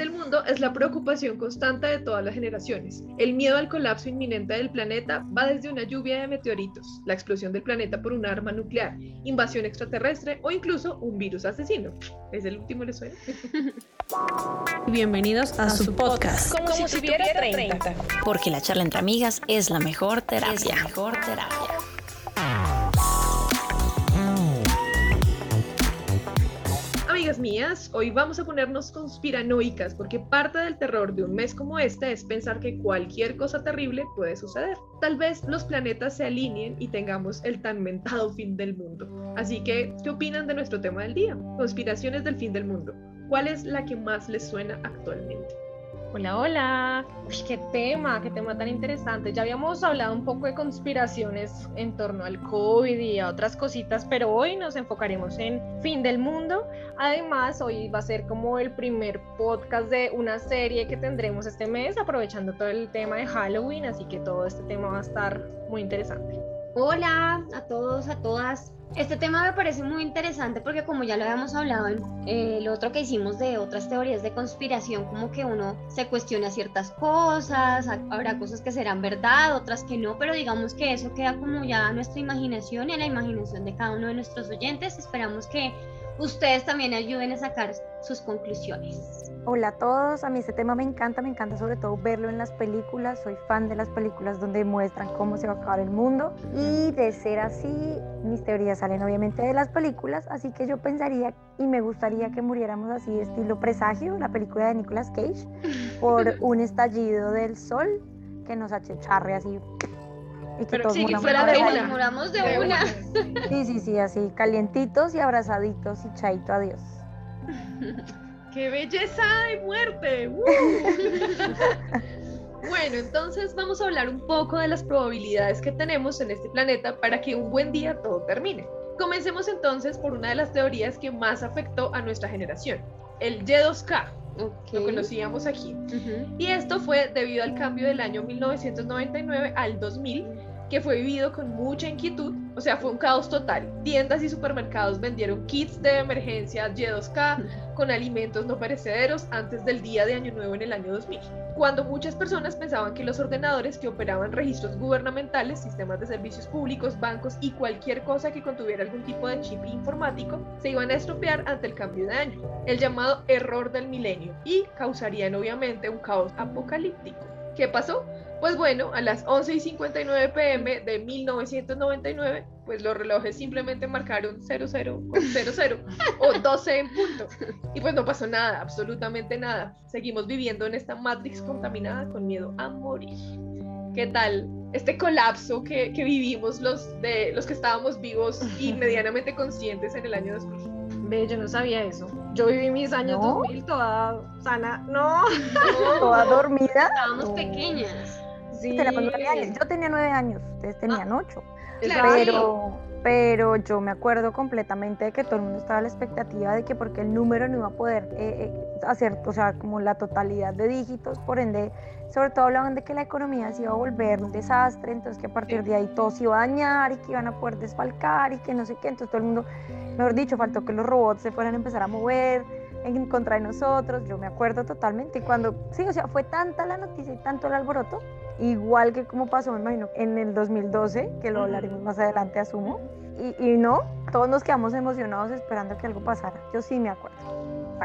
del mundo es la preocupación constante de todas las generaciones. El miedo al colapso inminente del planeta va desde una lluvia de meteoritos, la explosión del planeta por un arma nuclear, invasión extraterrestre o incluso un virus asesino. ¿Es el último le suena? Bienvenidos a, su podcast. Como, si, tuviera 30. Porque la charla entre amigas es la mejor terapia. Es la mejor terapia. Mías, hoy vamos a ponernos conspiranoicas porque parte del terror de un mes como este es pensar que cualquier cosa terrible puede suceder. Tal vez los planetas se alineen y tengamos el tan mentado fin del mundo. Así que, ¿qué opinan de nuestro tema del día? Conspiraciones del fin del mundo. ¿Cuál es la que más les suena actualmente? Hola, hola. Uy, qué tema, qué tema tan interesante. Ya habíamos hablado un poco de conspiraciones en torno al COVID y a otras cositas, pero hoy nos enfocaremos en fin del mundo. Además, hoy va a ser como el primer podcast de una serie que tendremos este mes, aprovechando todo el tema de Halloween, así que todo este tema va a estar muy interesante. Hola a todos, a todas. Este tema me parece muy interesante porque como ya lo habíamos hablado en eh, el otro que hicimos de otras teorías de conspiración, como que uno se cuestiona ciertas cosas, habrá cosas que serán verdad, otras que no, pero digamos que eso queda como ya a nuestra imaginación y a la imaginación de cada uno de nuestros oyentes. Esperamos que ustedes también ayuden a sacar sus conclusiones. Hola a todos, a mí este tema me encanta, me encanta sobre todo verlo en las películas, soy fan de las películas donde muestran cómo se va a acabar el mundo y de ser así, mis teorías salen obviamente de las películas, así que yo pensaría y me gustaría que muriéramos así estilo presagio, la película de Nicolas Cage, por un estallido del sol que nos achicharre así y que todos sí, que fuera de una. Moramos de, una. Sí, sí, sí, así, calientitos y abrazaditos y chaito, adiós. ¡Qué belleza de muerte! bueno, entonces vamos a hablar un poco de las probabilidades que tenemos en este planeta para que un buen día todo termine. Comencemos entonces por una de las teorías que más afectó a nuestra generación, el Y2K. Lo conocíamos aquí. Y esto fue debido al cambio del año 1999 al 2000 que fue vivido con mucha inquietud, o sea, fue un caos total. Tiendas y supermercados vendieron kits de emergencia Y2K con alimentos no perecederos antes del día de Año Nuevo en el año 2000, cuando muchas personas pensaban que los ordenadores que operaban registros gubernamentales, sistemas de servicios públicos, bancos y cualquier cosa que contuviera algún tipo de chip informático se iban a estropear ante el cambio de año, el llamado error del milenio, y causarían obviamente un caos apocalíptico. ¿Qué pasó? Pues bueno, a las 11 y 59 pm de 1999, pues los relojes simplemente marcaron 00 00 o 12 en punto. Y pues no pasó nada, absolutamente nada. Seguimos viviendo en esta Matrix contaminada con miedo a morir. ¿Qué tal este colapso que, que vivimos los, de, los que estábamos vivos y medianamente conscientes en el año 2000? Ve, yo no sabía eso. Yo viví mis años 2000 toda sana. No. ¿Toda dormida? Estábamos pequeñas. Yo tenía nueve años, ustedes tenían ah, ocho. Pero, pero yo me acuerdo completamente de que todo el mundo estaba a la expectativa de que porque el número no iba a poder eh, eh, hacer, o sea, como la totalidad de dígitos, por ende, sobre todo hablaban de que la economía se iba a volver un desastre, entonces que a partir de ahí todo se iba a dañar y que iban a poder desfalcar y que no sé qué, entonces todo el mundo, mejor dicho, faltó que los robots se fueran a empezar a mover en contra de nosotros, yo me acuerdo totalmente, cuando, sí, o sea, fue tanta la noticia y tanto el alboroto, igual que como pasó, me imagino, en el 2012, que lo hablaremos más adelante, asumo, y, y, no, todos nos quedamos emocionados esperando que algo pasara, yo sí me acuerdo.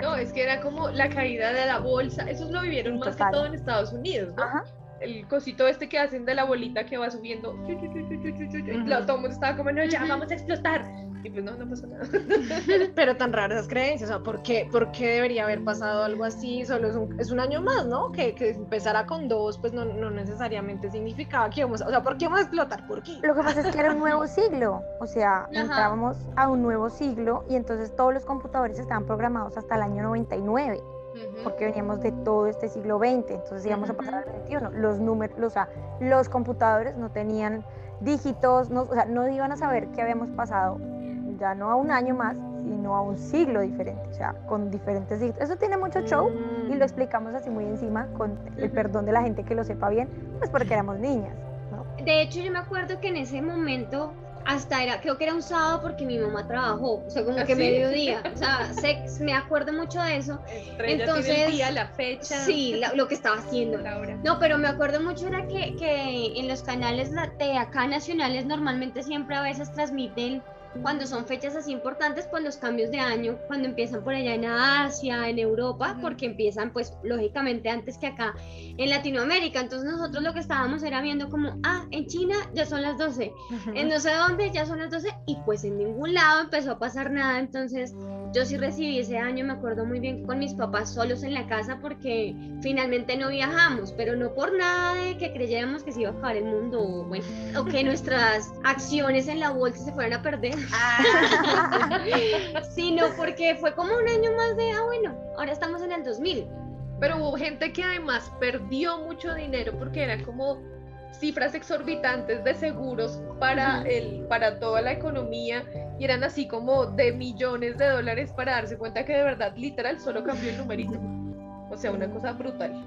No, es que era como la caída de la bolsa, eso lo vivieron más que todo en Estados Unidos, ¿no? El cosito este que hacen de la bolita que va subiendo, y todo el mundo estaba como, no, ya vamos a explotar, y pues no, no pasó nada. Pero tan raras esas creencias, o sea, ¿por qué, ¿por qué debería haber pasado algo así? Solo es un, es un año más, ¿no? Que, que empezara con dos, pues no, no necesariamente significaba que íbamos, o sea, ¿por qué vamos a explotar? ¿Por qué? Lo que pasa es que era un nuevo siglo, o sea, entrábamos a un nuevo siglo y entonces todos los computadores estaban programados hasta el año 99 porque veníamos de todo este siglo XX, entonces íbamos a pasar al 21. Los números, o sea, los computadores no tenían dígitos, no, o sea, no iban a saber qué habíamos pasado ya no a un año más, sino a un siglo diferente, o sea, con diferentes dígitos. Eso tiene mucho show y lo mm. explicamos así muy encima, con el perdón de la gente que lo sepa bien, pues porque éramos niñas. De hecho, yo me acuerdo que en ese momento hasta era, creo que era un sábado porque mi mamá trabajó, o sea, como que ¿Ah, mediodía, o sea, me acuerdo mucho de eso. Entonces, el día, la fecha. Sí, lo que estaba haciendo. No, pero me acuerdo mucho era que, que en los canales de acá nacionales normalmente siempre a veces transmiten cuando son fechas así importantes, pues los cambios de año, cuando empiezan por allá en Asia, en Europa, porque empiezan pues lógicamente antes que acá en Latinoamérica. Entonces nosotros lo que estábamos era viendo como, ah, en China ya son las 12, en no sé dónde ya son las 12 y pues en ningún lado empezó a pasar nada. Entonces yo sí recibí ese año, me acuerdo muy bien con mis papás solos en la casa porque finalmente no viajamos, pero no por nada de que creyéramos que se iba a acabar el mundo o, bueno, o que nuestras acciones en la bolsa se fueran a perder. Ah. sino porque fue como un año más de, ah, bueno, ahora estamos en el 2000. Pero hubo gente que además perdió mucho dinero porque eran como cifras exorbitantes de seguros para, el, para toda la economía y eran así como de millones de dólares para darse cuenta que de verdad literal solo cambió el numerito. O sea, una cosa brutal.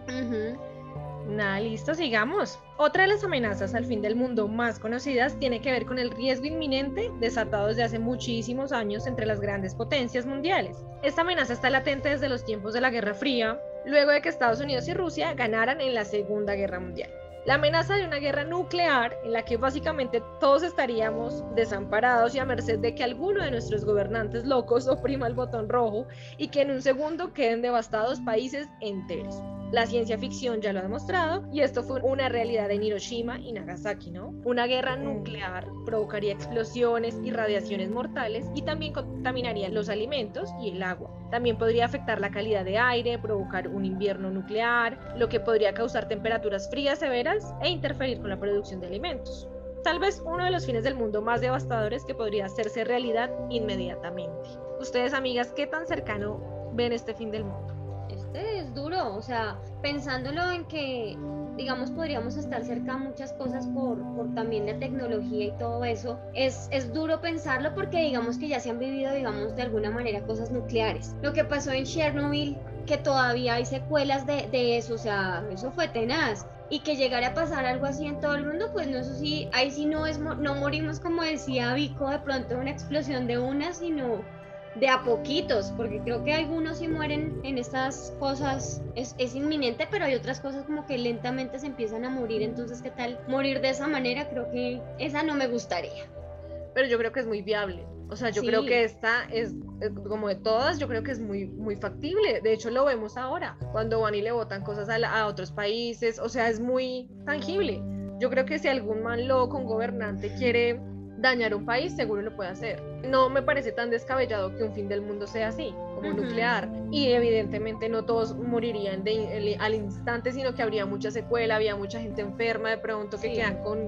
Nada, listo, sigamos. Otra de las amenazas al fin del mundo más conocidas tiene que ver con el riesgo inminente desatado desde hace muchísimos años entre las grandes potencias mundiales. Esta amenaza está latente desde los tiempos de la Guerra Fría, luego de que Estados Unidos y Rusia ganaran en la Segunda Guerra Mundial. La amenaza de una guerra nuclear en la que básicamente todos estaríamos desamparados y a merced de que alguno de nuestros gobernantes locos oprima el botón rojo y que en un segundo queden devastados países enteros. La ciencia ficción ya lo ha demostrado y esto fue una realidad en Hiroshima y Nagasaki, ¿no? Una guerra nuclear provocaría explosiones y radiaciones mortales y también contaminaría los alimentos y el agua. También podría afectar la calidad de aire, provocar un invierno nuclear, lo que podría causar temperaturas frías severas e interferir con la producción de alimentos. Tal vez uno de los fines del mundo más devastadores que podría hacerse realidad inmediatamente. Ustedes, amigas, ¿qué tan cercano ven este fin del mundo? Es duro, o sea, pensándolo en que, digamos, podríamos estar cerca de muchas cosas por, por también la tecnología y todo eso, es, es duro pensarlo porque digamos que ya se han vivido, digamos, de alguna manera cosas nucleares. Lo que pasó en Chernobyl, que todavía hay secuelas de, de eso, o sea, eso fue tenaz y que llegara a pasar algo así en todo el mundo, pues no, eso sí, ahí sí no es, no morimos como decía Vico de pronto una explosión de una, sino de a poquitos, porque creo que algunos sí mueren en estas cosas, es, es, inminente, pero hay otras cosas como que lentamente se empiezan a morir, entonces qué tal morir de esa manera, creo que esa no me gustaría. Pero yo creo que es muy viable, o sea, yo creo que esta es, como de todas, yo creo que es muy, muy factible, de hecho lo vemos ahora, cuando van y le votan cosas a, a otros países, o sea, es muy tangible. Yo creo que si algún man loco, un gobernante quiere dañar un país, seguro lo puede hacer. No me parece tan descabellado que un fin del mundo sea así, como nuclear. Y evidentemente no todos morirían al instante, sino que habría mucha secuela, había mucha gente enferma de pronto que quedan con,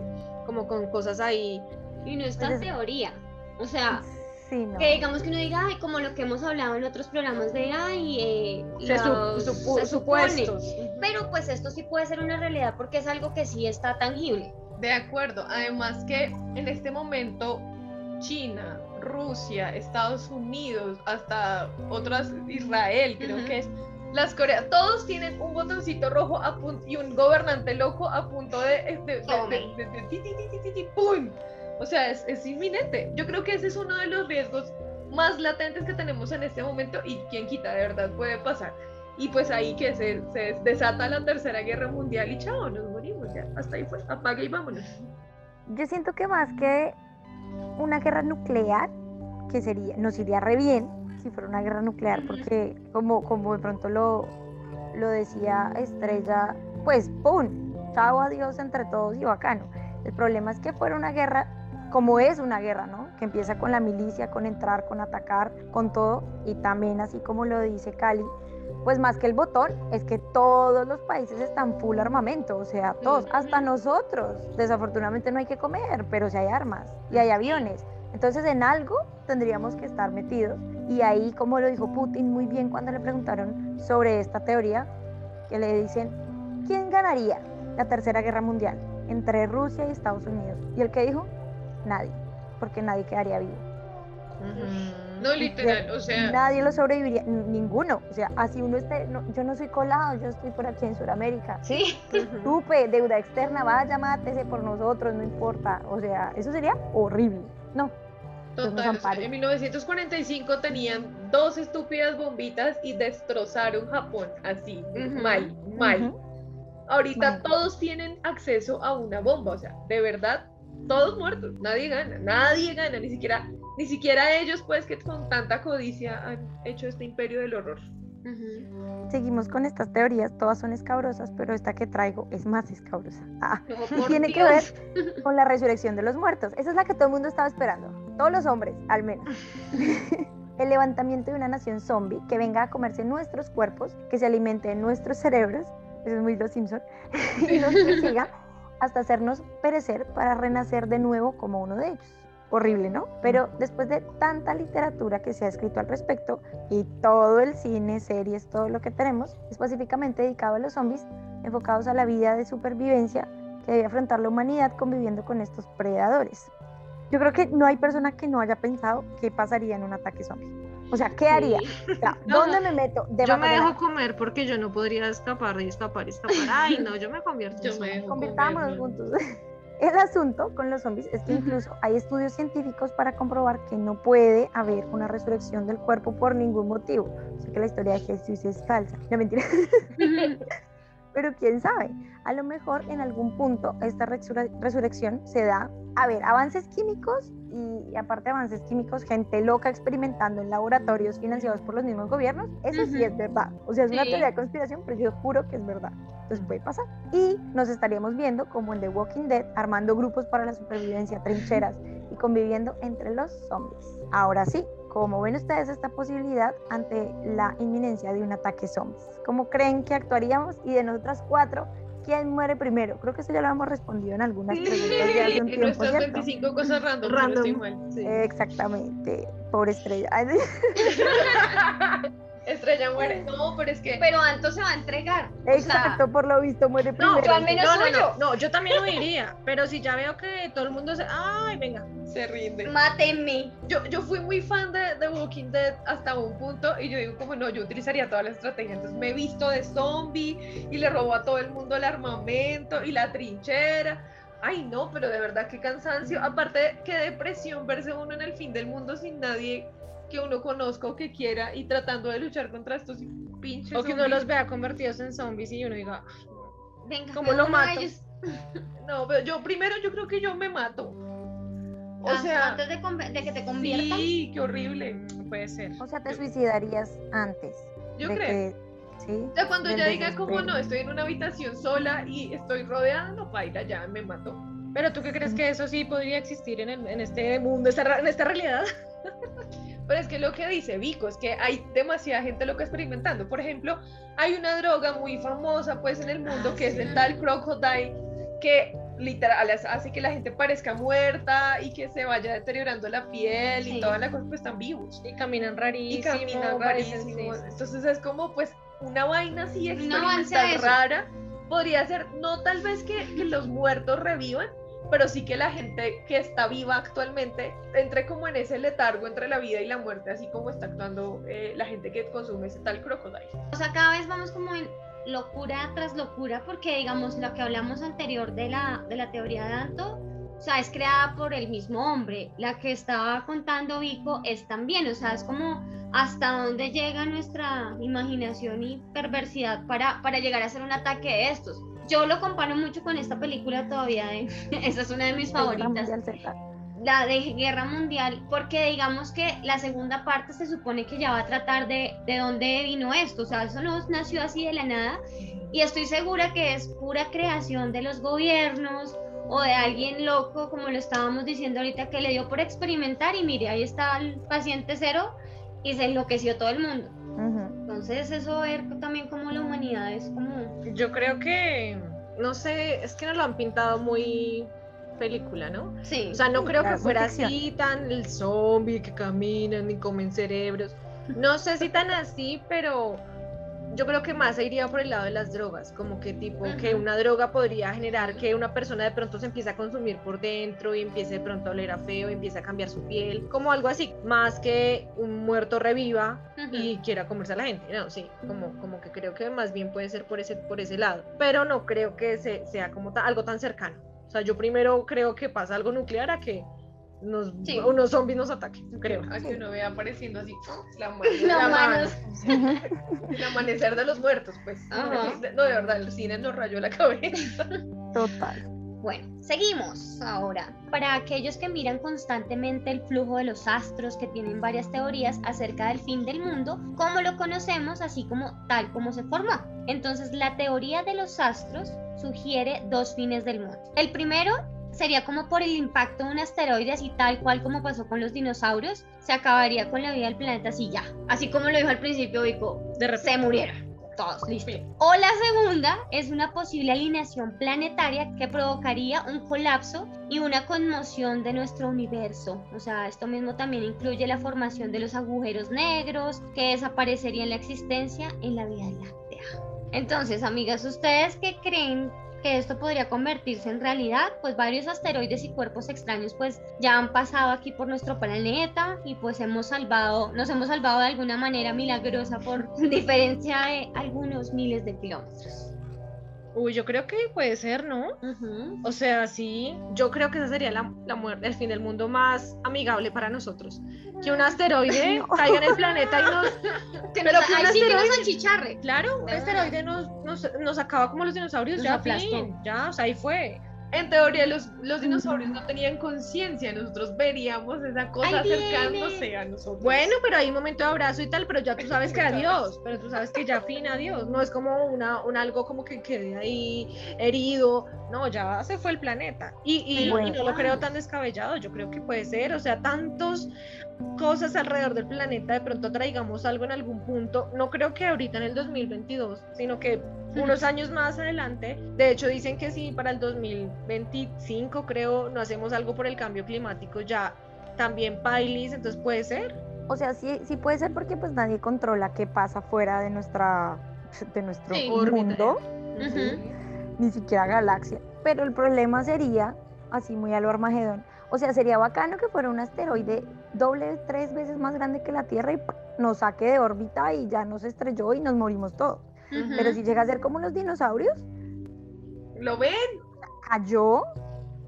como con cosas ahí. Y no es tan teoría. O sea, que digamos que uno diga, ay, como lo que hemos hablado en otros programas de, ay, eh, se supuestos. Pero pues esto sí puede ser una realidad porque es algo que sí está tangible. De acuerdo, además que en este momento China, Rusia, Estados Unidos, hasta otras, Israel, creo que es, las Coreas, todos tienen un botoncito rojo a y un gobernante loco a punto de, de, ¡pum! O sea, es, es inminente. Yo creo que ese es uno de los riesgos más latentes que tenemos en este momento y quien quita, de verdad puede pasar. Y pues ahí que se, se desata la tercera guerra mundial y chao, nos morimos ya. Hasta ahí fue, apague y vámonos. Yo siento que más que una guerra nuclear, que sería, nos iría re bien si fuera una guerra nuclear, porque como, como de pronto lo, lo decía Estrella, pues ¡pum! Chao, adiós entre todos y bacano. El problema es que fuera una guerra como es una guerra, ¿no? Que empieza con la milicia, con entrar, con atacar, con todo, y también así como lo dice Cali, pues más que el botón, es que todos los países están full armamento, o sea, todos, hasta nosotros. Desafortunadamente no hay que comer, pero si hay armas y hay aviones. Entonces en algo tendríamos que estar metidos. Y ahí, como lo dijo Putin muy bien cuando le preguntaron sobre esta teoría, que le dicen, ¿quién ganaría la Tercera Guerra Mundial entre Rusia y Estados Unidos? Y el que dijo, nadie, porque nadie quedaría vivo. No, literal, o sea. Nadie lo sobreviviría, ninguno. O sea, así uno esté, yo no soy colado, yo estoy por aquí en Sudamérica. Sí. Tupe, deuda externa, vaya, mátese por nosotros, no importa. O sea, eso sería horrible. no. Total, en 1945 tenían dos estúpidas bombitas y destrozaron Japón así, mal, mal. Ahorita todos tienen acceso a una bomba, o sea, de verdad, todos muertos, nadie gana, nadie gana, ni siquiera, ni siquiera ellos, pues, que con tanta codicia han hecho este imperio del horror. Seguimos con estas teorías, todas son escabrosas, pero esta que traigo es más escabrosa. Ah, y tiene que ver con la resurrección de los muertos. Esa es la que todo el mundo estaba esperando, todos los hombres, al menos. el levantamiento de una nación zombie que venga a comerse nuestros cuerpos, que se alimente de nuestros cerebros, eso es muy los Simpson, y nos persiga hasta hacernos perecer para renacer de nuevo como uno de ellos horrible, ¿no? Pero después de tanta literatura que se ha escrito al respecto y todo el cine, series, todo lo que tenemos, específicamente dedicado a los zombies, enfocados a la vida de supervivencia que debe afrontar la humanidad conviviendo con estos predadores. Yo creo que no hay persona que no haya pensado qué pasaría en un ataque zombie. O sea, ¿qué haría? ¿Dónde me meto? yo me dejo comer porque yo no podría escapar y escapar y escapar. Ay, no, yo me convierto. Yo me Convirtámonos juntos. El asunto con los zombies es que incluso hay estudios científicos para comprobar que no puede haber una resurrección del cuerpo por ningún motivo. O sea que la historia de Jesús es falsa. No mentira. Pero quién sabe, a lo mejor en algún punto esta resurrección se da. A ver, avances químicos y aparte de avances químicos, gente loca experimentando en laboratorios financiados por los mismos gobiernos, eso sí es verdad. O sea, es una teoría de conspiración, pero yo juro que es verdad. Entonces puede pasar. Y nos estaríamos viendo como en The Walking Dead, armando grupos para la supervivencia, trincheras y conviviendo entre los zombies. Ahora sí, ¿Cómo ven ustedes esta posibilidad ante la inminencia de un ataque zombies? ¿Cómo creen que actuaríamos? Y de nosotras cuatro, ¿quién muere primero? Creo que eso ya lo hemos respondido en algunas preguntas de hace un tiempo, 25 cosas random. random. Exactamente. Pobre estrella. Estrella muere. No, pero es que. Pero Anto se va a entregar. Exacto, por lo visto muere primero. No, yo al menos no, no, no, yo también lo diría. Pero si ya veo que todo el mundo se. ¡Ay, venga! Se rinde. Mátenme. Yo, yo fui muy fan de The Walking Dead hasta un punto y yo digo, como no, yo utilizaría toda la estrategia. Entonces me he visto de zombie y le robo a todo el mundo el armamento y la trinchera. Ay, no, pero de verdad qué cansancio. Aparte, qué depresión verse uno en el fin del mundo sin nadie que uno conozca o que quiera y tratando de luchar contra estos pinches. O que uno los vea convertidos en zombies y uno diga, venga, ¿cómo lo mato? No, pero yo primero yo creo que yo me mato. O ah, sea, antes de, que te conviertan. Sí, qué horrible. puede ser. O sea, te suicidarías antes. Yo creo. ¿sí? Ya cuando ya diga como no, estoy en una habitación sola y estoy rodeada, no baila, ya me mato. Pero tú qué crees que eso sí podría existir en, en este mundo, en esta realidad? Pero es que lo que dice Vico es que hay demasiada gente loca experimentando. Por ejemplo, hay una droga muy famosa pues en el mundo que es el tal crocodile que literal hace que la gente parezca muerta y que se vaya deteriorando la piel y toda la cosa, pues están vivos. Y caminan rarísimo. Y caminan rarísimo. Entonces es como pues una vaina así experimental rara. Podría ser, no tal vez que, que los muertos revivan, pero sí que la gente que está viva actualmente entre como en ese letargo entre la vida y la muerte, así como está actuando eh, la gente que consume ese tal crocodile. O sea, cada vez vamos como en locura tras locura, porque digamos lo que hablamos anterior de la, de la teoría de Anto, o sea, es creada por el mismo hombre. La que estaba contando Vico es también, o sea, es como hasta dónde llega nuestra imaginación y perversidad para, para llegar a hacer un ataque de estos yo lo comparo mucho con esta película todavía, de, esa es una de mis favoritas. La de Guerra Mundial, porque digamos que la segunda parte se supone que ya va a tratar de, de dónde vino esto, o sea, eso no nació así de la nada, y estoy segura que es pura creación de los gobiernos o de alguien loco, como lo estábamos diciendo ahorita, que le dio por experimentar. Y mire, ahí está el paciente cero y se enloqueció todo el mundo. Entonces eso ver también como la humanidad es como... Yo creo que, no sé, es que no lo han pintado muy película, ¿no? Sí. O sea, no creo que fuera así tan el zombie que caminan y comen cerebros. No sé si tan así, pero yo creo que más se iría por el lado de las drogas, como que tipo que una droga podría generar que una persona de pronto se empiece a consumir por dentro y empiece de pronto a oler a feo y empiece a cambiar su piel, como algo así, más que un muerto reviva y quiera comerse a la gente, no, sí, como, como que creo que más bien puede ser por ese, por ese lado, pero no creo que se, sea como algo tan cercano, o sea, yo primero creo que pasa algo nuclear a que nos, Sí. unos zombies nos ataquen, creo. A que uno vea apareciendo así la mano, la mano, el amanecer de los muertos, pues. Ajá. No, de verdad, el cine nos rayó la cabeza. Total. Bueno, seguimos ahora. Para aquellos que miran constantemente el flujo de los astros, que tienen varias teorías acerca del fin del mundo, como lo conocemos, así como tal como se formó. Entonces, la teoría de los astros sugiere dos fines del mundo. El primero sería como por el impacto de un asteroide, así tal cual como pasó con los dinosaurios, se acabaría con la vida del planeta así ya. Así como lo dijo al principio Vico, De repente. se murieron. Todos, listo. O la segunda es una posible alineación planetaria que provocaría un colapso y una conmoción de nuestro universo. O sea, esto mismo también incluye la formación de los agujeros negros que desaparecerían la existencia en la Vía Láctea. Entonces, amigas, ¿ustedes qué creen que esto podría convertirse en realidad? Pues varios asteroides y cuerpos extraños pues ya han pasado aquí por nuestro planeta y pues hemos salvado, nos hemos salvado de alguna manera milagrosa por diferencia de algunos miles de kilómetros. Uy, yo creo que puede ser, ¿no? O sea, sí, yo creo que esa sería la, la muerte, el fin del mundo más amigable para nosotros. Que un asteroide caiga en el planeta y nos... Que Pero nos, que un ahí sí que nos asteroide-. Claro, un Ah. asteroide nos, nos, nos acaba como los dinosaurios, Nos ya, aplastó. fin, ya, o sea, ahí fue. En teoría, los, los dinosaurios no tenían conciencia, nosotros veríamos esa cosa viene. acercándose a nosotros. Bueno, pero hay un momento de abrazo y tal, pero ya tú sabes que adiós, pero tú sabes que ya fin, adiós. No es como una, un algo como que quede ahí herido, no, ya se fue el planeta. Y, y, Bueno. y no lo creo tan descabellado, yo creo que puede ser, o sea, tantos cosas alrededor del planeta, de pronto traigamos algo en algún punto, no creo que ahorita en el 2022, sino que unos años más adelante, de hecho dicen que si para el 2025 creo no hacemos algo por el cambio climático, ya también Pailis, entonces puede ser. O sea, sí, sí puede ser porque pues nadie controla qué pasa fuera de nuestra de nuestro Sí. mundo, Ujú. ni siquiera galaxia. Pero el problema sería, así muy a lo Armagedón, o sea, sería bacano que fuera un asteroide doble, tres veces más grande que la Tierra y nos saque de órbita y ya nos estrelló y nos morimos todos. Pero si llega a ser como los dinosaurios, ¿Lo ven? cayó,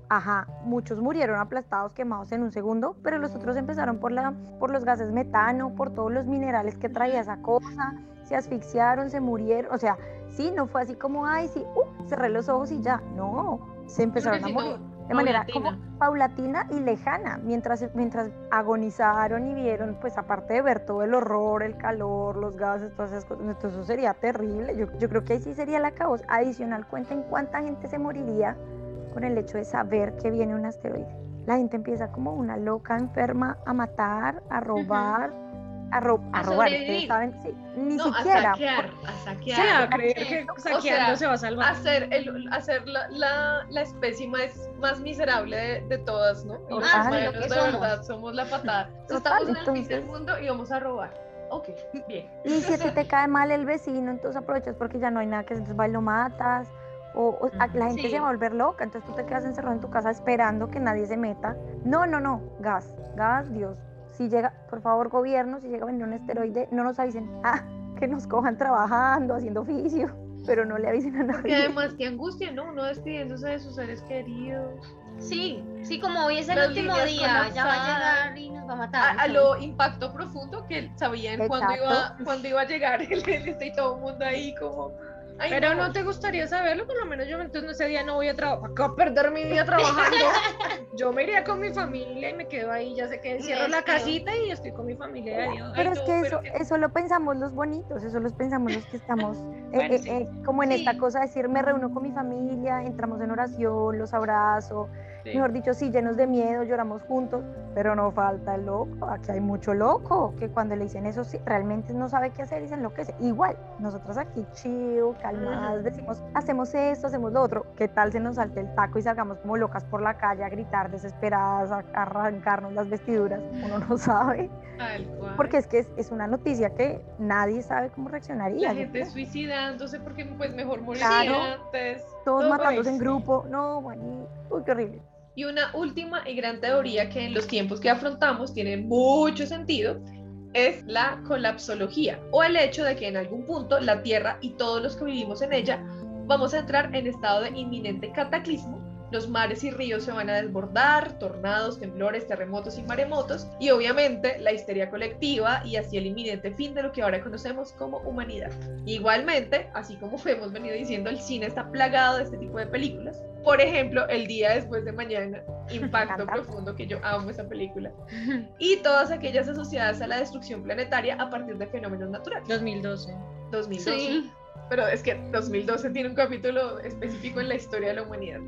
ajá, muchos murieron aplastados, quemados en un segundo, pero los otros empezaron por, la, por los gases metano, por todos los minerales que traía esa cosa, se asfixiaron, se murieron, o sea, sí, no fue así como, ay, sí, uh, cerré los ojos y ya, no, se empezaron a morir de manera como paulatina. y lejana, mientras, mientras agonizaron y vieron, pues aparte de ver todo el horror, el calor, los gases, todas esas cosas, entonces eso sería terrible, yo, yo creo que ahí sí sería la caos. Adicional, cuenten cuánta gente se moriría con el hecho de saber que viene un asteroide. La gente empieza como una loca enferma a matar, a robar, a, ro- a A robar, ustedes saben, sí, ni No, a siquiera. saquear, por- a Sí, saquear. a creer que O saqueando sea, se va a salvar. hacer, el, hacer la, la, la especie más, más miserable de, de todas, ¿no? Y los Ah, humanos, lo que de somos. verdad, somos la patada. Entonces, Total, estamos en el fin del entonces- mundo y vamos a robar. Ok, bien. Y si a ti te cae mal el vecino, entonces aprovechas porque ya no hay nada que hacer, entonces vas y lo matas. O, o a- la gente Sí. se va a volver loca, entonces tú te quedas encerrado en tu casa esperando que nadie se meta. No, no, no, gas, gas, Dios. Si llega, por favor, gobierno, si llega a venir un asteroide, no nos avisen. Ah, que nos cojan trabajando, haciendo oficio, pero no le avisen a Porque nadie. además, qué angustia, ¿no? Uno despidiéndose de sus seres queridos. Sí, sí, como hoy es el Las último día, ya va a llegar y nos va a A, matar. a lo impacto profundo que sabían cuándo iba, cuándo iba a llegar el y todo el mundo ahí como... ay, Pero no te gustaría saberlo, por lo menos yo entonces ese día no voy a trabajar, a perder mi día trabajando. yo me iría con mi familia y me quedo ahí, ya sé que cierro la casita y estoy con mi familia. Pero Ay, es que eso, que- eso lo pensamos los bonitos, eso los pensamos los que estamos eh, Bueno, eh, sí. eh, como en esta cosa de decir me reúno con mi familia, entramos en oración, los abrazo, Sí. mejor dicho, sí, llenos de miedo, lloramos juntos, pero no falta el loco, aquí hay mucho loco, que cuando le dicen eso sí, realmente no sabe qué hacer y se enloquece. Igual, nosotros aquí chill, calmadas, decimos, hacemos esto, hacemos lo otro, ¿qué tal se nos salte el taco y salgamos como locas por la calle a gritar desesperadas, a arrancarnos las vestiduras? Uno no sabe, Tal cual. porque es que es, es una noticia que nadie sabe cómo reaccionaría. la gente creo. suicidándose porque pues mejor morir Claro. antes. Todos todo matándose en grupo, no, bueno, uy, qué horrible. Y una última y gran teoría que en los tiempos que afrontamos tiene mucho sentido es la colapsología o el hecho de que en algún punto la Tierra y todos los que vivimos en ella vamos a entrar en estado de inminente cataclismo los mares y ríos se van a desbordar, tornados, temblores, terremotos y maremotos, y obviamente la histeria colectiva y así el inminente fin de lo que ahora conocemos como humanidad. Igualmente, así como hemos venido diciendo, el cine está plagado de este tipo de películas. Por ejemplo, El día después de mañana, Impacto Profundo, que yo amo esa película, y todas aquellas asociadas a la destrucción planetaria a partir de fenómenos naturales. 2012. 2012. Sí pero es que 2012 tiene un capítulo específico en la historia de la humanidad.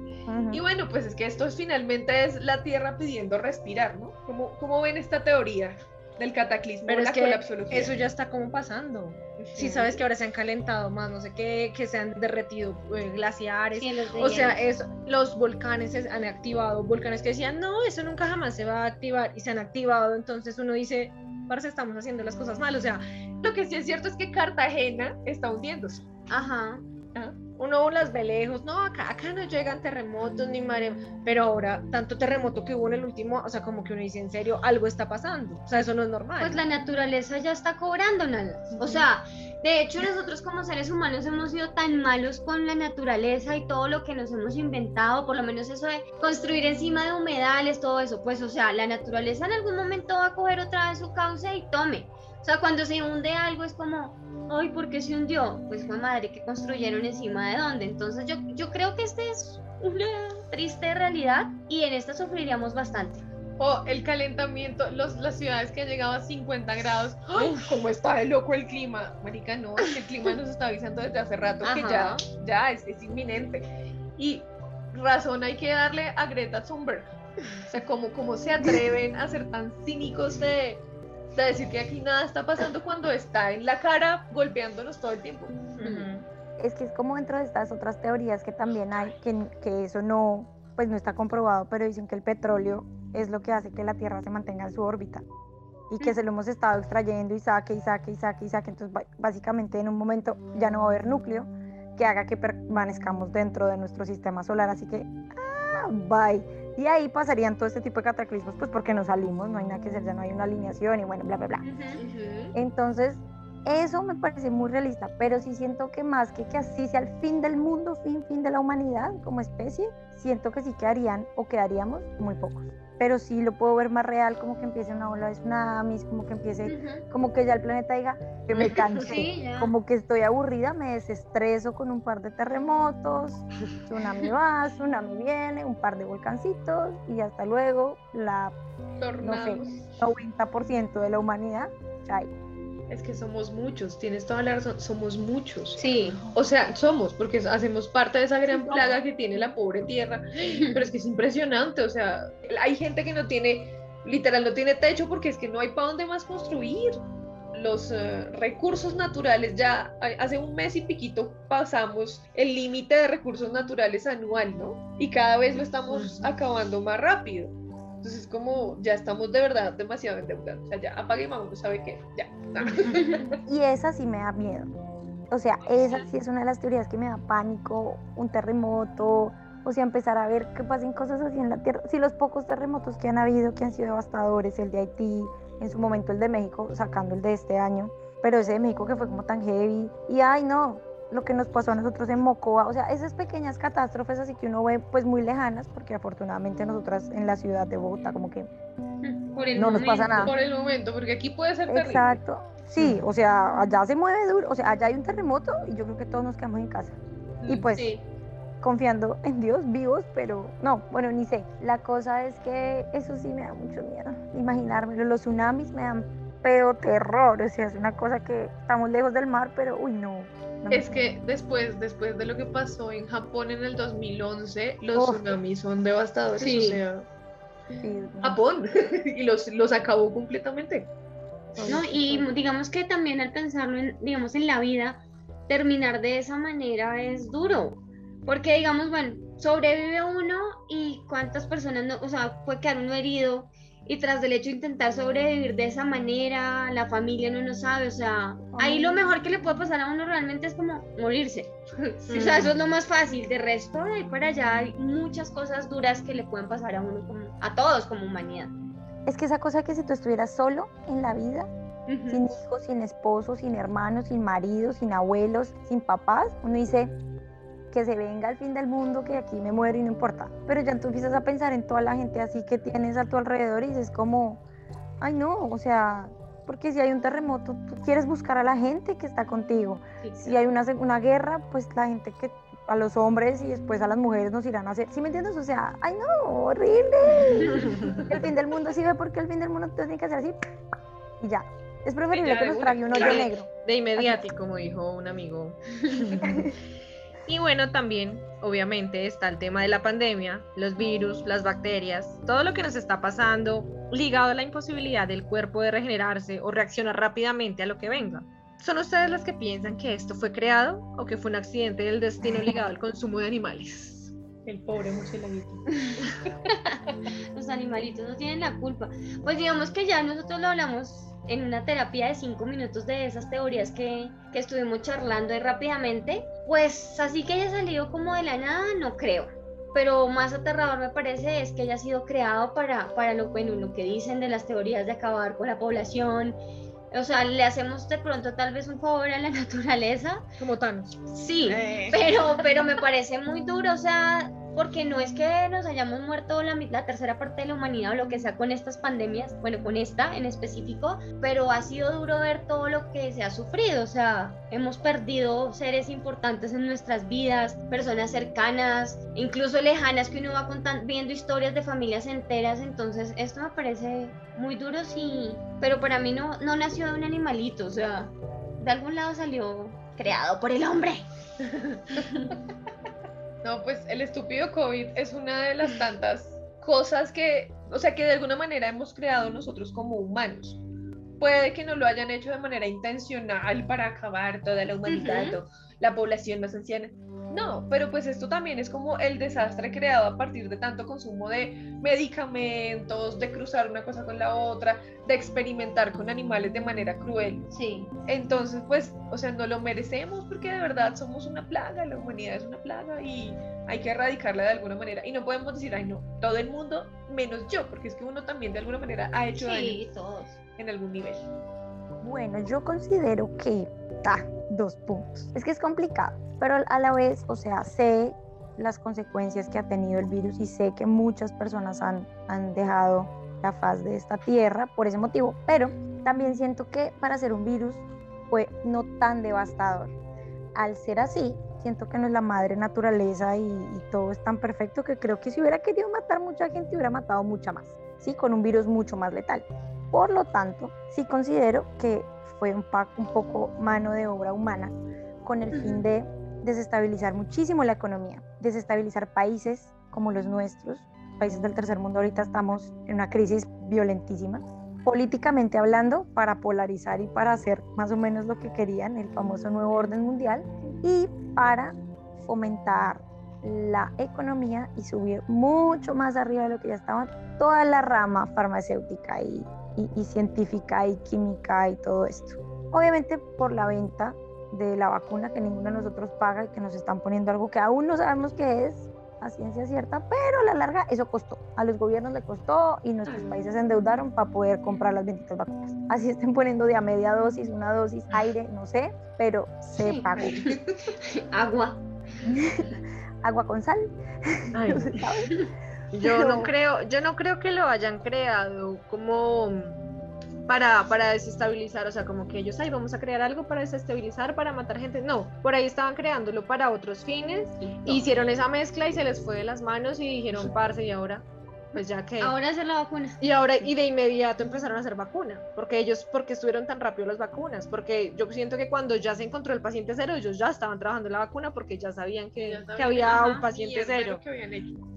Y bueno, pues es que esto finalmente es la Tierra pidiendo respirar, ¿no? ¿Cómo, cómo ven esta teoría del cataclismo? Pero es que eso ya está como pasando. Si sabes que ahora se han calentado más, no sé qué, que se han derretido eh, glaciares. o sea, es, los volcanes se han activado, volcanes que decían, no, eso nunca jamás se va a activar y se han activado. Entonces uno dice, parece estamos haciendo las cosas mal. O sea, lo que sí es cierto es que Cartagena está hundiéndose. Ajá. Uno las ve lejos, no, acá, acá no llegan terremotos ni maremotos, pero ahora tanto terremoto que hubo en el último, o sea, como que uno dice, en serio, algo está pasando, o sea, eso no es normal. Pues la naturaleza ya está cobrando, o sea, de hecho nosotros como seres humanos hemos sido tan malos con la naturaleza y todo lo que nos hemos inventado, por lo menos eso de construir encima de humedales, todo eso, pues, o sea, la naturaleza en algún momento va a coger otra vez su cauce y tome. O sea, cuando se hunde algo es como, ay, ¿por qué se hundió? Pues fue madre que construyeron encima de dónde. Entonces yo, yo creo que esta es una triste realidad y en esta sufriríamos bastante. O el calentamiento, los, las ciudades que han llegado a 50 grados, ¡ay! ¿Cómo está de loco el clima? Marica, no, es que el clima nos está avisando desde hace rato que ya, ya es, es inminente. Y razón hay que darle a Greta Thunberg. O sea, ¿cómo, cómo se atreven a ser tan cínicos de de decir que aquí nada está pasando cuando está en la cara golpeándonos todo el tiempo. Es que es como dentro de estas otras teorías que también hay, que, que eso no, pues no está comprobado, pero dicen que el petróleo es lo que hace que la Tierra se mantenga en su órbita y que se lo hemos estado extrayendo y saque y saque y saque y saque. Entonces, básicamente en un momento ya no va a haber núcleo que haga que permanezcamos dentro de nuestro sistema solar. Así que, ah, bye. Y ahí pasarían todo este tipo de cataclismos, pues porque nos salimos, no hay nada que hacer, ya no hay una alineación y bueno, bla, bla, bla. Entonces, eso me parece muy realista, pero sí siento que más que que así sea el fin del mundo, fin, fin de la humanidad como especie, siento que sí quedarían o quedaríamos muy pocos. Pero sí lo puedo ver más real, como que empiece una ola de tsunamis, como que empiece, como que ya el planeta diga que me cansé, como que estoy aburrida, me desestreso con un par de terremotos, tsunami va, tsunami viene, un par de volcancitos y hasta luego la, no sé, 90% de la humanidad, chai. Es que somos muchos, tienes toda la razón, somos muchos. Sí. O sea, somos, porque hacemos parte de esa gran plaga que tiene la pobre tierra. Pero es que es impresionante, o sea, hay gente que no tiene, literal, no tiene techo porque es que no hay para dónde más construir. Los eh, recursos naturales, ya hace un mes y piquito pasamos el límite de recursos naturales anual, ¿no? Y cada vez lo estamos acabando más rápido. Entonces, como ya estamos de verdad demasiado endeudados. O sea, ya apague y no ¿sabe qué? Ya. y esa sí me da miedo. O sea, esa sí es una de las teorías que me da pánico, un terremoto, o sea, empezar a ver que pasen cosas así en la Tierra. Si los pocos terremotos que han habido, que han sido devastadores, el de Haití, en su momento el de México, sacando el de este año, pero ese de México que fue como tan heavy, y ay no, lo que nos pasó a nosotros en Mocoa, o sea, esas pequeñas catástrofes así que uno ve pues muy lejanas, porque afortunadamente nosotras en la ciudad de Bogotá como que no nos pasa nada. Por el momento, porque aquí puede ser terrible. Exacto, sí, o sea, allá se mueve duro, o sea, allá hay un terremoto y yo creo que todos nos quedamos en casa. Y pues confiando en Dios, vivos, pero no, bueno, ni sé. La cosa es que eso sí me da mucho miedo, imaginármelo, los tsunamis me dan pero terror, o sea, es una cosa que estamos lejos del mar, pero uy, no, es que después, después de lo que pasó en Japón en el 2011, los tsunamis son devastadores. O sea, Japón y los, los acabó completamente. No, y digamos que también al pensarlo en, digamos, en la vida, terminar de esa manera es duro. Porque digamos, bueno, sobrevive uno y cuántas personas, no, o sea, puede quedar uno herido, y tras del hecho de intentar sobrevivir de esa manera, la familia no lo sabe, o sea, ahí lo mejor que le puede pasar a uno realmente es como morirse. O sea, eso es lo más fácil. De resto, de ahí para allá hay muchas cosas duras que le pueden pasar a uno, como, a todos como humanidad. Es que esa cosa que si tú estuvieras solo en la vida, sin hijos, sin esposos, sin hermanos, sin maridos, sin abuelos, sin papás, uno dice, que se venga el fin del mundo, que aquí me muero y no importa. Pero ya tú empiezas a pensar en toda la gente así que tienes a tu alrededor y dices como, ay no, o sea, porque si hay un terremoto, tú quieres buscar a la gente que está contigo. Si hay una, una guerra, pues la gente que a los hombres y después a las mujeres nos irán a hacer. ¿Sí me entiendes? O sea, ay no, horrible. el fin del mundo sí ve porque el fin del mundo tiene que hacer así y ya. Es preferible que nos trague un hoyo negro. De inmediato, como dijo un amigo. y bueno, también, obviamente, está el tema de la pandemia, los virus, las bacterias, todo lo que nos está pasando ligado a la imposibilidad del cuerpo de regenerarse o reaccionar rápidamente a lo que venga. ¿Son ustedes las que piensan que esto fue creado o que fue un accidente del destino ligado al consumo de animales? El pobre murcielaguito. Los animalitos no tienen la culpa. Pues digamos que ya nosotros lo hablamos en una terapia de cinco minutos de esas teorías que, que estuvimos charlando y rápidamente. Pues así que haya salido como de la nada, no creo pero más aterrador me parece es que haya sido creado para, para lo, bueno, lo que dicen de las teorías de acabar con la población o sea, le hacemos de pronto tal vez un favor a la naturaleza. Como Thanos. Sí, eh. pero, pero me parece muy duro, o sea, porque no es que nos hayamos muerto la, la, tercera parte de la humanidad o lo que sea con estas pandemias, bueno, con esta en específico, pero ha sido duro ver todo lo que se ha sufrido, o sea, hemos perdido seres importantes en nuestras vidas, personas cercanas, incluso lejanas que uno va contando, viendo historias de familias enteras, entonces esto me parece muy duro, sí, pero para mí no, no nació de un animalito, o sea, de algún lado salió creado por el hombre. No, pues el estúpido COVID es una de las tantas cosas que, o sea, que de alguna manera hemos creado nosotros como humanos. Puede que no lo hayan hecho de manera intencional para acabar toda la humanidad la población más anciana. No, pero pues esto también es como el desastre creado a partir de tanto consumo de medicamentos, de cruzar una cosa con la otra, de experimentar con animales de manera cruel. Sí. Entonces, pues, o sea, no lo merecemos porque de verdad somos una plaga, la humanidad es una plaga y hay que erradicarla de alguna manera. Y no podemos decir, ay, no, todo el mundo menos yo, porque es que uno también de alguna manera ha hecho sí, todos. en algún nivel. Bueno, yo considero que, ah, dos puntos. Es que es complicado pero a la vez, o sea, sé las consecuencias que ha tenido el virus y sé que muchas personas han, han dejado la faz de esta tierra por ese motivo, pero también siento que para ser un virus fue no tan devastador. Al ser así, siento que no es la madre naturaleza y, y, todo es tan perfecto que creo que si hubiera querido matar mucha gente hubiera matado mucha más, ¿sí? Con un virus mucho más letal. Por lo tanto, sí considero que fue un, un poco mano de obra humana con el fin de desestabilizar muchísimo la economía, desestabilizar países como los nuestros, países del tercer mundo. Ahorita estamos en una crisis violentísima, políticamente hablando, para polarizar y para hacer más o menos lo que querían, el famoso nuevo orden mundial, y para fomentar la economía y subir mucho más arriba de lo que ya estaba toda la rama farmacéutica y, y, y científica y química y todo esto. Obviamente por la venta de la vacuna que ninguno de nosotros paga y que nos están poniendo algo que aún no sabemos qué es a ciencia cierta, pero a la larga eso costó. A los gobiernos le costó y nuestros países se endeudaron para poder comprar las benditas vacunas. Así estén poniendo de a media dosis, una dosis, aire, no sé, pero se pagó. Agua. Agua con sal. yo no creo, yo no creo que lo hayan creado como para, para desestabilizar, o sea, como que ellos, ahí vamos a crear algo para desestabilizar, para matar gente. No, por ahí estaban creándolo para otros fines, hicieron esa mezcla y se les fue de las manos y dijeron, parce, y ahora, pues ya que... Ahora hacer la vacuna. Y ahora, y de inmediato empezaron a hacer vacuna, porque ellos, porque estuvieron tan rápido las vacunas, porque yo siento que cuando ya se encontró el paciente cero, ellos ya estaban trabajando la vacuna porque ya sabían que, que había un paciente cero.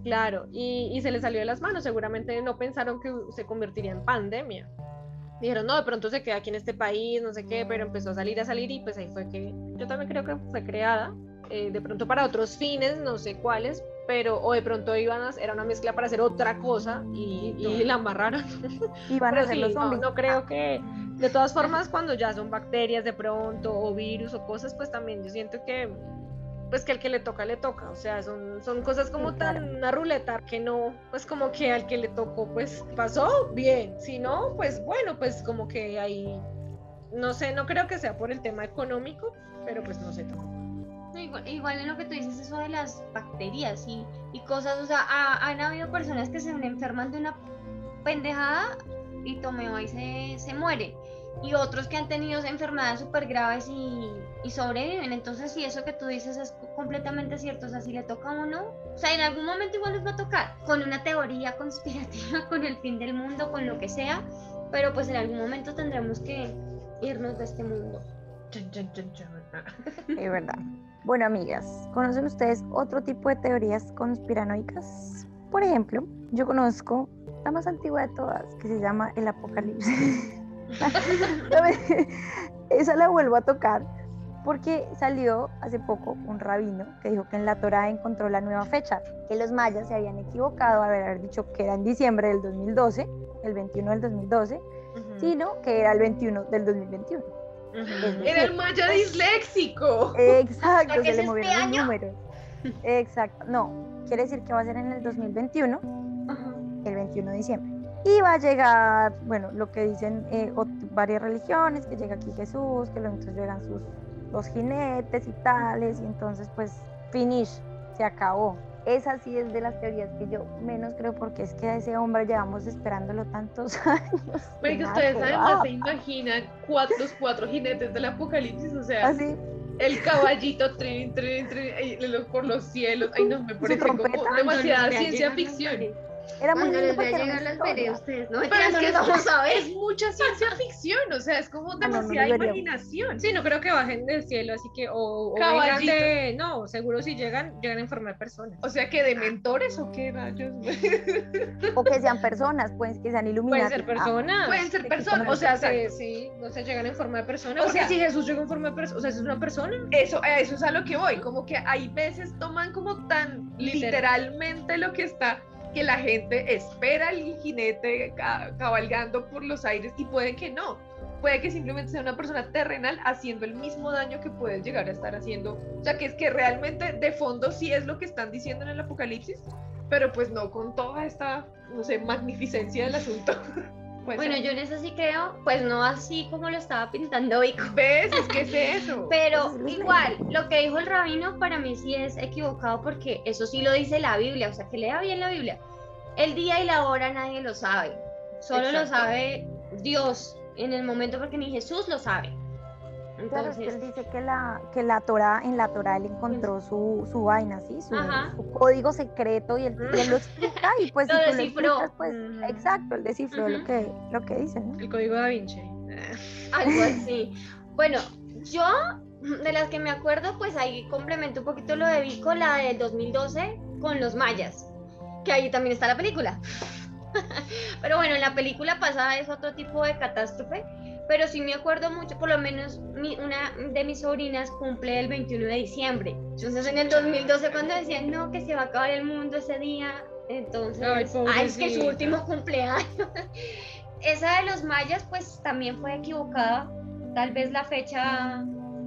Claro, y, y se les salió de las manos, seguramente no pensaron que se convertiría en pandemia dijeron, no, de pronto se queda aquí en este país, no sé qué, pero empezó a salir, a salir y pues ahí fue que yo también creo que fue creada, eh, de pronto para otros fines, no sé cuáles, pero o de pronto iban a, era una mezcla para hacer otra cosa y, y la amarraron. Iban a hacer los no, no creo que, de todas formas, cuando ya son bacterias de pronto o virus o cosas, pues también yo siento que pues que al que le toca, le toca. O sea, son, son cosas como tan una ruleta que no, pues como que al que le tocó, pues pasó bien. Si no, pues bueno, pues como que ahí, no sé, no creo que sea por el tema económico, pero pues no sé tampoco. Igual, en lo que tú dices, eso de las bacterias y, y cosas, o sea, han habido personas que se enferman de una pendejada y Tomeo ahí se, se muere y otros que han tenido enfermedades súper graves y, y, sobreviven. Entonces, si eso que tú dices es completamente cierto, o sea, si le toca a uno, o sea, en algún momento igual les va a tocar, con una teoría conspirativa, con el fin del mundo, con lo que sea, pero pues en algún momento tendremos que irnos de este mundo. Es verdad. Bueno, amigas, ¿conocen ustedes otro tipo de teorías conspiranoicas? Por ejemplo, yo conozco la más antigua de todas, que se llama el apocalipsis. Esa la vuelvo a tocar porque salió hace poco un rabino que dijo que en la Torah encontró la nueva fecha, que los mayas se habían equivocado al haber dicho que era en diciembre del 2012, el 21 del 2012, sino que era el 21 del 2021. Era el maya disléxico. Exacto, se le movieron los números. Exacto, no, quiere decir que va a ser en el 2021, el 21 de diciembre. Y va a llegar, bueno, lo que dicen eh, varias religiones, que llega aquí Jesús, que entonces llegan sus los jinetes y tales, y entonces pues finish, se acabó. Esa sí es de las teorías que yo menos creo porque es que a ese hombre llevamos esperándolo tantos años. Porque ustedes además se imaginan cuatro, los cuatro jinetes del apocalipsis, o sea, ¿Así? el caballito trin, trin, trin, por los cielos. Ay, no, me parece como demasiada ciencia ficción. Era muy Cuando les a llegar las veré ustedes, ¿no? Pero es que vamos a ver. es mucha ciencia ficción, o sea, es como demasiada imaginación. Sí, no creo que bajen del cielo, así que, o, o vengan de, no, seguro si llegan, llegan en forma de personas. O sea, que de mentores o qué rayos. o que sean personas, pues, que sean iluminadas. Pueden ser personas. pueden ser personas, o sea, sí, sí, o sea, llegan en forma de persona. O sea, si Jesús llegó en forma de persona, o sea, es una persona. Eso, eso es a lo que voy, como que hay veces toman como tan literalmente lo que está que la gente espera al jinete cabalgando por los aires y puede que no. Puede que simplemente sea una persona terrenal haciendo el mismo daño que puedes llegar a estar haciendo. O sea, que es que realmente de fondo sí es lo que están diciendo en el apocalipsis, pero pues no con toda esta, no sé, magnificencia del asunto. bueno, yo en eso sí creo, pues no así como lo estaba pintando Vico. ¿Ves? Es que es eso. Pero igual, lo que dijo el rabino para mí sí es equivocado porque eso sí lo dice la Biblia, o sea, que lea bien la Biblia. El día y la hora nadie lo sabe, solo lo sabe Dios en el momento porque ni Jesús lo sabe. Entonces, él dice que la, que la Torah, en la Torah él encontró su, su vaina, ¿sí? Su, su, código secreto y él, lo explica y pues lo si tú lo pues exacto, él descifró lo, que, lo que dice, ¿no? El código da Vinci. Algo así. bueno, yo de las que me acuerdo, pues ahí complemento un poquito lo de Vico, la del 2012 con los mayas, que ahí también está la película. Pero bueno, en la película pasada es otro tipo de catástrofe pero sí me acuerdo mucho, por lo menos una de mis sobrinas cumple el 21 de diciembre. Entonces en el 2012 cuando decían, no, que se va a acabar el mundo ese día, entonces, ay, es que su último cumpleaños. Esa de los mayas pues también fue equivocada, tal vez la fecha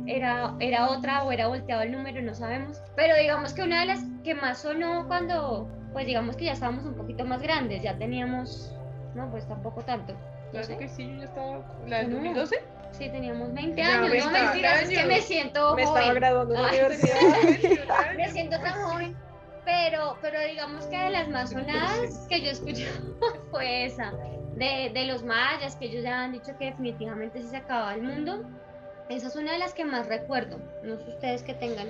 era, era otra o era volteado el número, no sabemos. Pero digamos que una de las que más sonó cuando, pues digamos que ya estábamos un poquito más grandes, ya teníamos, no, pues tampoco tanto Claro que sí, yo estaba. ¿La del 2012? Sí, teníamos 20 años. No, mentiras, es que me siento me estaba graduando en la universidad. me siento tan joven. Pero, pero digamos que de las más sonadas que yo escuché fue esa. De, de los mayas, que ellos ya han dicho que definitivamente se acababa el mundo. Esa es una de las que más recuerdo. No sé ustedes que tengan.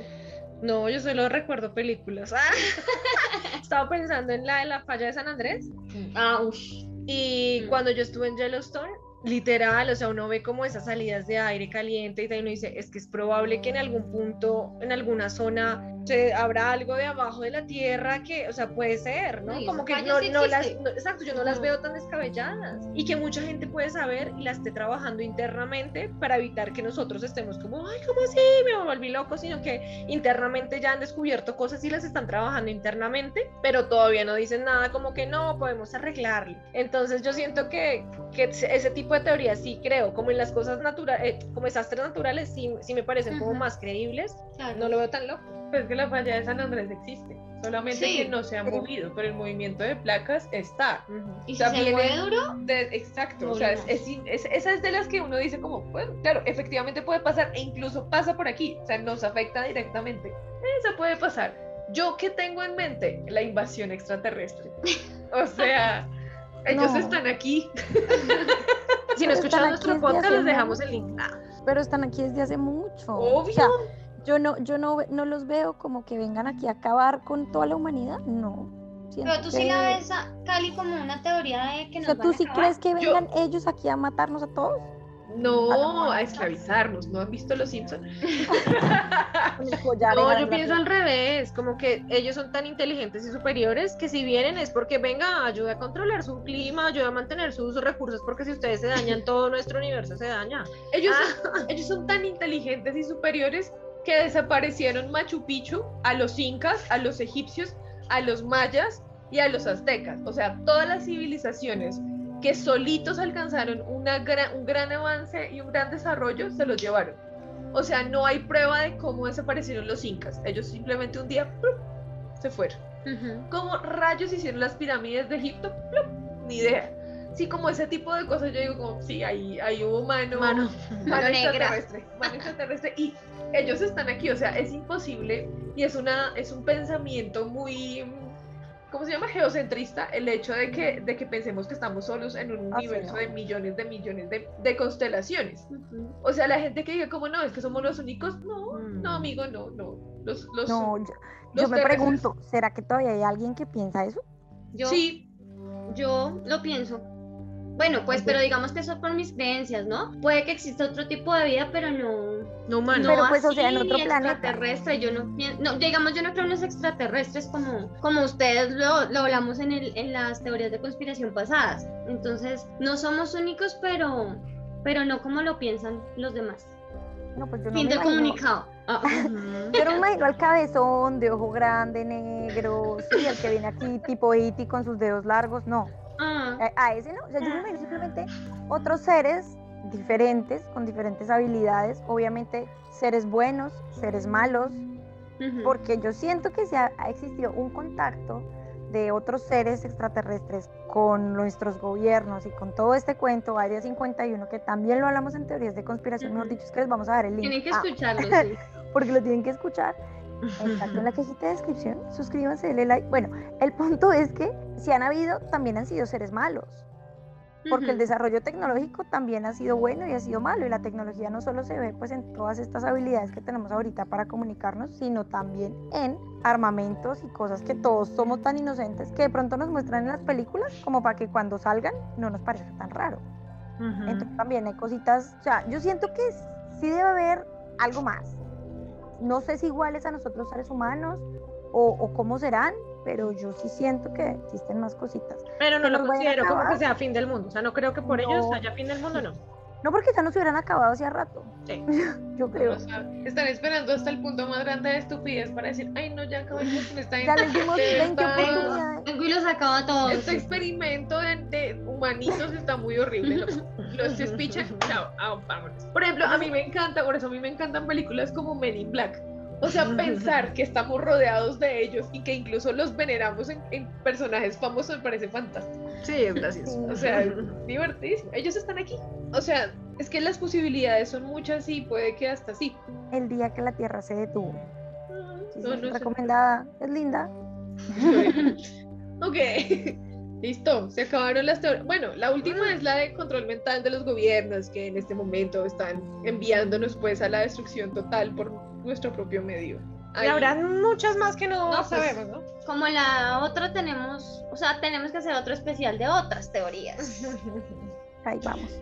No, yo solo recuerdo películas. Estaba pensando en la de la falla de San Andrés. Ah, uff. Y mm. cuando yo estuve en Yellowstone, literal, o sea, uno ve como esas salidas de aire caliente y uno dice, es que es probable que en algún punto, en alguna zona, se habrá algo de abajo de la tierra que, o sea, puede ser, ¿no? como que no, no las, exacto, yo no, las veo tan descabelladas y que mucha gente puede saber y la esté trabajando internamente para evitar que nosotros estemos como, ay, ¿cómo así? Me volví loco, sino que internamente ya han descubierto cosas y las están trabajando internamente, pero todavía no dicen nada como que no, podemos arreglarlo. Entonces yo siento que, que ese tipo de teoría sí creo, como en las cosas naturales, eh, como desastres naturales, sí, sí me parecen como más creíbles. No lo veo tan loco. Pues que la falla de San Andrés existe. solamente que no se ha movido, pero el movimiento de placas está. ¿Y si se mueve duro? exacto, o sea, esa es de las que uno dice como, bueno, claro, efectivamente puede pasar e incluso pasa por aquí, o sea, nos afecta directamente. Eso puede pasar. Yo qué tengo en mente la invasión extraterrestre. O sea, ellos están aquí. si no escuchan nuestro podcast, les dejamos el link. Ah. Pero están aquí desde hace mucho. Obvio. Yo no, yo no, no los veo como que vengan aquí a acabar con toda la humanidad. No. Pero tú sí la ves, a Cali, como una teoría de que nos o sea, ¿tú sí crees que vengan ellos aquí a matarnos a todos? No, a esclavizarnos, ¿no han visto los Simpsons? no, yo pienso al revés, como que ellos son tan inteligentes y superiores que si vienen es porque venga, ayuda a controlar su clima, ayuda a mantener sus recursos, porque si ustedes se dañan, todo nuestro universo se daña. Ellos, ah. ellos son tan inteligentes y superiores que desaparecieron Machu Picchu a los incas, a los egipcios, a los mayas y a los aztecas. O sea, todas las civilizaciones que solitos alcanzaron una un gran avance y un gran desarrollo, se los llevaron. O sea, no hay prueba de cómo desaparecieron los incas. Ellos simplemente un día se fueron. ¿Cómo rayos hicieron las pirámides de Egipto? Ni idea. Sí, como ese tipo de cosas, yo digo como, sí, hay, hay un humano, mano, mano extraterrestre, mano extraterrestre, y ellos están aquí, o sea, es imposible, y es, una, es un pensamiento muy ¿cómo se llama? Geocentrista, el hecho de que, de que pensemos que estamos solos en un universo de millones de millones de, constelaciones. O sea, la gente que diga, como no, es que somos los únicos, no, no, mm. amigo, no, no. Los, los, no, yo, me pregunto, ¿será que todavía hay alguien que piensa eso? Yo, sí. Yo lo pienso. Bueno, pues, pero digamos que eso por mis creencias, ¿no? Puede que exista otro tipo de vida, pero no. No humano. pero pues, o sea, en otro planeta. extraterrestre. Yo no, no, digamos, yo no creo en los extraterrestres como, como ustedes lo, lo hablamos en, el, en las teorías de conspiración pasadas. Entonces, no somos únicos, pero, pero no como lo piensan los demás. No, pues yo no fin del comunicado. Ah. Yo no me imagino al cabezón de ojo grande, negro, sí, el que viene aquí tipo Iti con sus dedos largos, no. Ah. A, ese no, o sea, yo me imagino simplemente otros seres diferentes, con diferentes habilidades, obviamente seres buenos, seres malos, porque yo siento que si ha, existido un contacto de otros seres extraterrestres con nuestros gobiernos y con todo este cuento, Área 51, que también lo hablamos en teorías de conspiración, mejor dicho, es que les vamos a dar el link. Tienen que ah. escucharlo, sí. porque lo tienen que escuchar. Exacto, en la cajita de descripción, suscríbanse, denle like. Bueno, el punto es que si han habido, también han sido seres malos. Porque el desarrollo tecnológico también ha sido bueno y ha sido malo. Y la tecnología no solo se ve pues en todas estas habilidades que tenemos ahorita para comunicarnos, sino también en armamentos y cosas que todos somos tan inocentes que de pronto nos muestran en las películas como para que cuando salgan no nos parezca tan raro. Entonces también hay cositas, o sea, yo siento que sí debe haber algo más no sé si iguales a nosotros seres humanos o, cómo serán, pero yo sí siento que existen más cositas. Pero no lo considero como que sea fin del mundo, o sea, no creo que por ellos haya fin del mundo, no. No, porque ya nos hubieran acabado hace rato. Sí. Yo creo. están esperando hasta el punto más grande de estupidez para decir, ay, no, ya acabamos con esta Ya les dimos 20 oportunidades. Y los acaba todos. Este experimento de, humanitos está muy horrible. Los, los chao, ah, vámonos. Por ejemplo, a mí me encanta, por eso a mí me encantan películas como Men in Black o sea, pensar que estamos rodeados de ellos y que incluso los veneramos en, personajes famosos me parece fantástico. Sí, gracias. O sea, divertidísimo. Ellos están aquí. O sea, es que las posibilidades son muchas y puede que hasta sí. El día que la Tierra se detuvo. no, recomendada. Es linda. ok. Listo, se acabaron las teorías. Bueno, la última es la de control mental de los gobiernos que en este momento están enviándonos pues a la destrucción total por nuestro propio medio. Y habrá muchas más que no, pues, sabemos, ¿no? Como la otra tenemos, o sea, tenemos que hacer otro especial de otras teorías. Ahí vamos.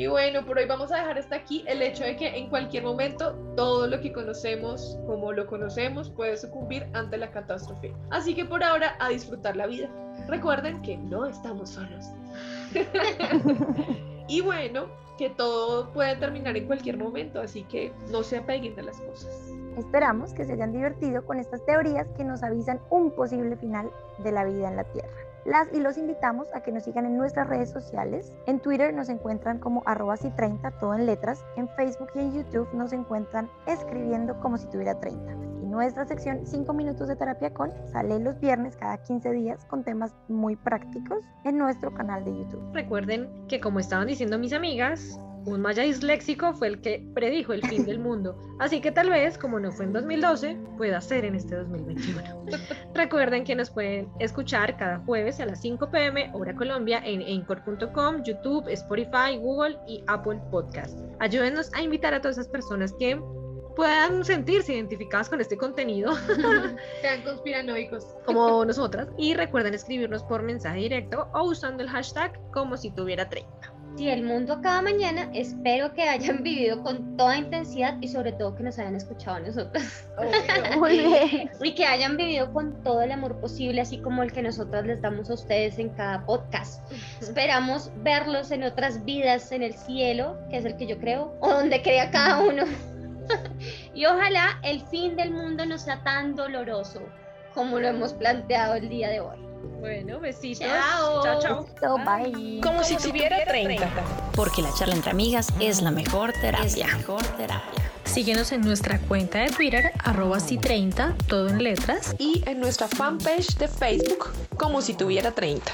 Y bueno, por hoy vamos a dejar hasta aquí el hecho de que en cualquier momento todo lo que conocemos, como lo conocemos, puede sucumbir ante la catástrofe. Así que por ahora, a disfrutar la vida. Recuerden que no estamos solos. y bueno, que todo puede terminar en cualquier momento, así que no se apeguen a las cosas. Esperamos que se hayan divertido con estas teorías que nos avisan un posible final de la vida en la Tierra. Las y los invitamos a que nos sigan en nuestras redes sociales. En Twitter nos encuentran como arroba si 30, todo en letras. En Facebook y en YouTube nos encuentran escribiendo como si tuviera 30 nuestra sección 5 minutos de terapia con sale los viernes cada 15 días con temas muy prácticos en nuestro canal de YouTube. Recuerden que como estaban diciendo mis amigas, un maya disléxico fue el que predijo el fin del mundo. Así que tal vez, como no fue en 2012, pueda ser en este 2021. Recuerden que nos pueden escuchar cada jueves a las 5 pm, hora Colombia, en anchor.com, YouTube, Spotify, Google y Apple Podcast. Ayúdenos a invitar a todas esas personas que puedan sentirse identificadas con este contenido. Sean conspiranoicos. Como nosotras. Y recuerden escribirnos por mensaje directo o usando el hashtag como si tuviera 30 si el mundo acaba mañana, espero que hayan vivido con toda intensidad y sobre todo que nos hayan escuchado a nosotros. Muy bien. y que hayan vivido con todo el amor posible, así como el que nosotros les damos a ustedes en cada podcast. Esperamos verlos en otras vidas, en el cielo, que es el que yo creo, o donde crea cada uno. y ojalá el fin del mundo no sea tan doloroso como lo hemos planteado el día de hoy. Bueno, besitos. Chao. Chao, bye. Como, si tuviera 30. Porque la charla entre amigas es la mejor terapia. mejor terapia. Síguenos en nuestra cuenta de Twitter, arroba si30, todo en letras. Y en nuestra fanpage de Facebook, como si tuviera 30.